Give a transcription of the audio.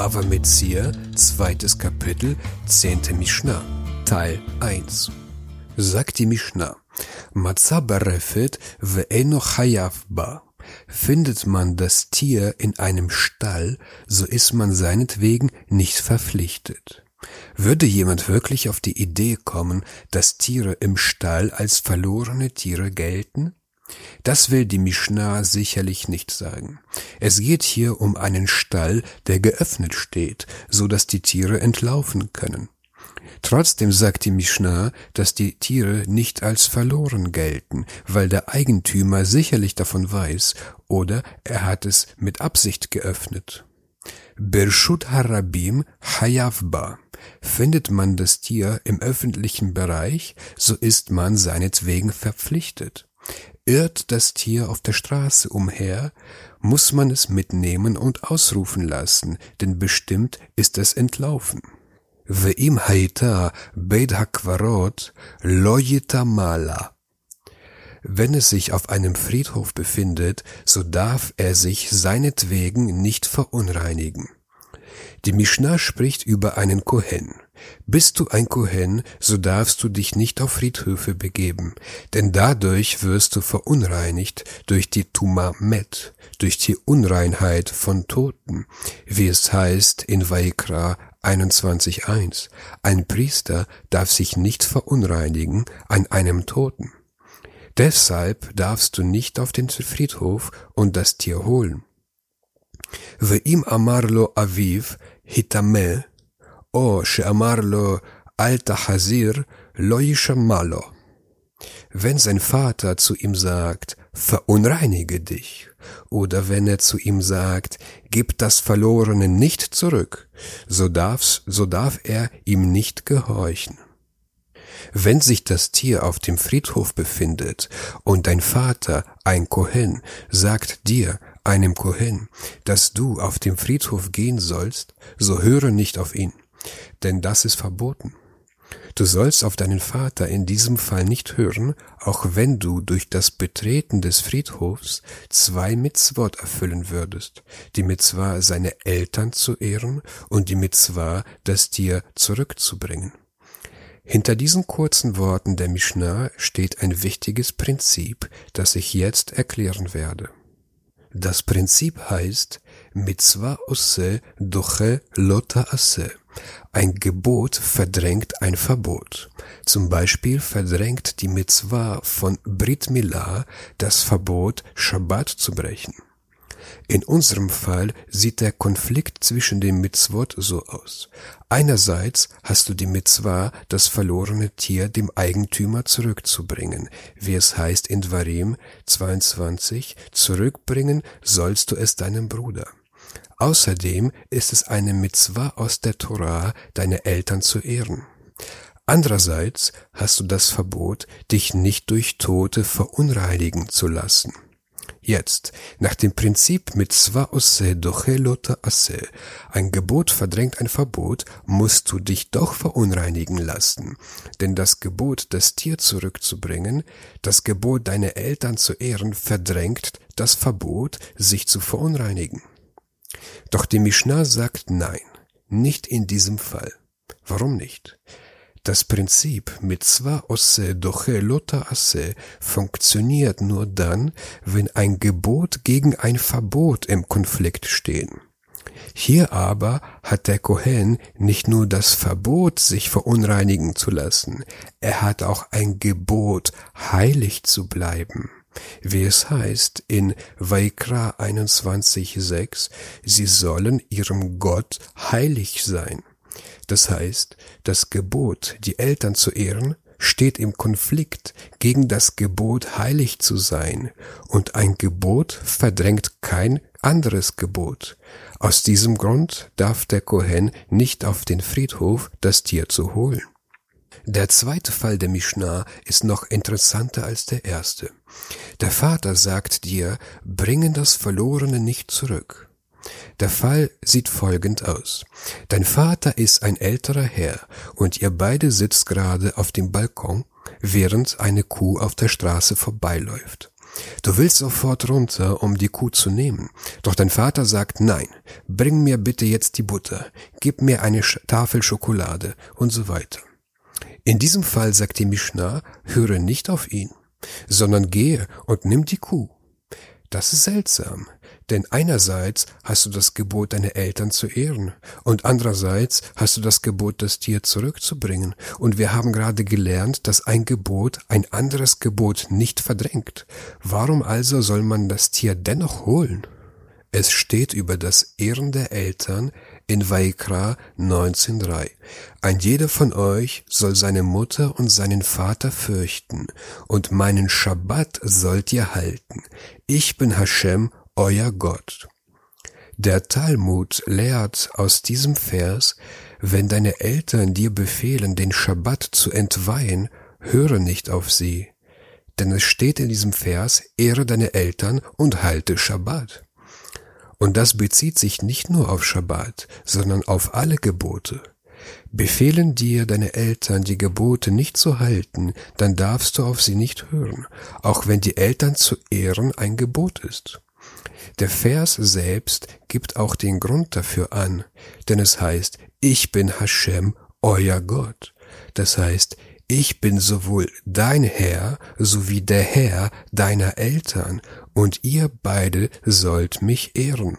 Bava Metzia, zweites Kapitel, zehnte Mishnah, Teil 1. Sagt die Mishnah, Matzah barefet ve'eno chayav ba. Findet man das Tier in einem Stall, so ist man seinetwegen nicht verpflichtet. Würde jemand wirklich auf die Idee kommen, dass Tiere im Stall als verlorene Tiere gelten? Das will die Mishnah sicherlich nicht sagen. Es geht hier um einen Stall, der geöffnet steht, so dass die Tiere entlaufen können. Trotzdem sagt die Mishnah, dass die Tiere nicht als verloren gelten, weil der Eigentümer sicherlich davon weiß oder er hat es mit Absicht geöffnet. Birshut Harabim Hayavba. Findet man das Tier im öffentlichen Bereich, so ist man seinetwegen verpflichtet. Irrt das Tier auf der Straße umher, muss man es mitnehmen und ausrufen lassen, denn bestimmt ist es entlaufen. Ve'im haita beid hakvarot lo mala. Wenn es sich auf einem Friedhof befindet, so darf er sich seinetwegen nicht verunreinigen. Die Mishnah spricht über einen Kohen. Bist du ein Kohen, so darfst du dich nicht auf Friedhöfe begeben, denn dadurch wirst du verunreinigt durch die Tumamet, durch die Unreinheit von Toten, wie es heißt in Vaikra 21.1. Ein Priester darf sich nicht verunreinigen an einem Toten. Deshalb darfst du nicht auf den Friedhof und das Tier holen. ואם אמר לו אביו, היטמא, או שאמר לו, אל תחזיר, לא יישמע לו. Wenn sein Vater zu ihm sagt, verunreinige dich, oder wenn er zu ihm sagt, gib das Verlorene nicht zurück, so darf's, so darf er ihm nicht gehorchen. Wenn sich das Tier auf dem Friedhof befindet und dein Vater, ein Kohen, sagt dir, einem Kohen, dass du auf dem Friedhof gehen sollst, so höre nicht auf ihn, denn das ist verboten. Du sollst auf deinen Vater in diesem Fall nicht hören, auch wenn du durch das Betreten des Friedhofs zwei Mitzvot erfüllen würdest, die Mitzvah seine Eltern zu ehren und die Mitzvah das Tier zurückzubringen. Hinter diesen kurzen Worten der Mishnah steht ein wichtiges Prinzip, das ich jetzt erklären werde. Das Prinzip heißt Mitzvah osse doche lota asse. Ein Gebot verdrängt ein Verbot. Zum Beispiel verdrängt die Mitzvah von Brit Milah das Verbot, Shabbat zu brechen. In unserem Fall sieht der Konflikt zwischen dem Mitzvot so aus. Einerseits hast du die Mitzvah, das verlorene Tier dem Eigentümer zurückzubringen, wie es heißt in Dvarim 22, zurückbringen sollst du es deinem Bruder. Außerdem ist es eine Mitzvah aus der Torah, deine Eltern zu ehren. Andererseits hast du das Verbot, dich nicht durch Tote verunreinigen zu lassen. Jetzt, nach dem Prinzip Mitzvah osse dochelota asse, ein Gebot verdrängt ein Verbot, musst du dich doch verunreinigen lassen. Denn das Gebot, das Tier zurückzubringen, das Gebot, deine Eltern zu ehren, verdrängt das Verbot, sich zu verunreinigen. Doch die Mishnah sagt nein, nicht in diesem Fall. Warum nicht? Das Prinzip Mitzvah osse doche lota asse funktioniert nur dann, wenn ein Gebot gegen ein Verbot im Konflikt stehen. Hier aber hat der Kohen nicht nur das Verbot, sich verunreinigen zu lassen, er hat auch ein Gebot, heilig zu bleiben. Wie es heißt in Vaikra 21,6, sie sollen ihrem Gott heilig sein. Das heißt, das Gebot, die Eltern zu ehren, steht im Konflikt gegen das Gebot, heilig zu sein, und ein Gebot verdrängt kein anderes Gebot. Aus diesem Grund darf der Kohen nicht auf den Friedhof das Tier zu holen. Der zweite Fall der Mishnah ist noch interessanter als der erste. Der Vater sagt dir, bringen das Verlorene nicht zurück. Der Fall sieht folgend aus. Dein Vater ist ein älterer Herr und ihr beide sitzt gerade auf dem Balkon, während eine Kuh auf der Straße vorbeiläuft. Du willst sofort runter, um die Kuh zu nehmen. Doch dein Vater sagt nein, bring mir bitte jetzt die Butter, gib mir eine Tafel Schokolade und so weiter. In diesem Fall sagt die Mishnah, höre nicht auf ihn, sondern gehe und nimm die Kuh. Das ist seltsam, denn einerseits hast du das Gebot, deine Eltern zu ehren, und andererseits hast du das Gebot, das Tier zurückzubringen. Und wir haben gerade gelernt, dass ein Gebot ein anderes Gebot nicht verdrängt. Warum also soll man das Tier dennoch holen? Es steht über das Ehren der Eltern in Vaikra 19.3. Ein jeder von euch soll seine Mutter und seinen Vater fürchten, und meinen Schabbat sollt ihr halten. Ich bin Hashem, euer Gott. Der Talmud lehrt aus diesem Vers, wenn deine Eltern dir befehlen, den Schabbat zu entweihen, höre nicht auf sie. Denn es steht in diesem Vers, ehre deine Eltern und halte Schabbat. Und das bezieht sich nicht nur auf Schabbat, sondern auf alle Gebote. Befehlen dir deine Eltern, die Gebote nicht zu halten, dann darfst du auf sie nicht hören, auch wenn die Eltern zu ehren ein Gebot ist. Der Vers selbst gibt auch den Grund dafür an, denn es heißt, ich bin Hashem, euer Gott. Das heißt, ich bin sowohl dein Herr sowie der Herr deiner Eltern, und ihr beide sollt mich ehren.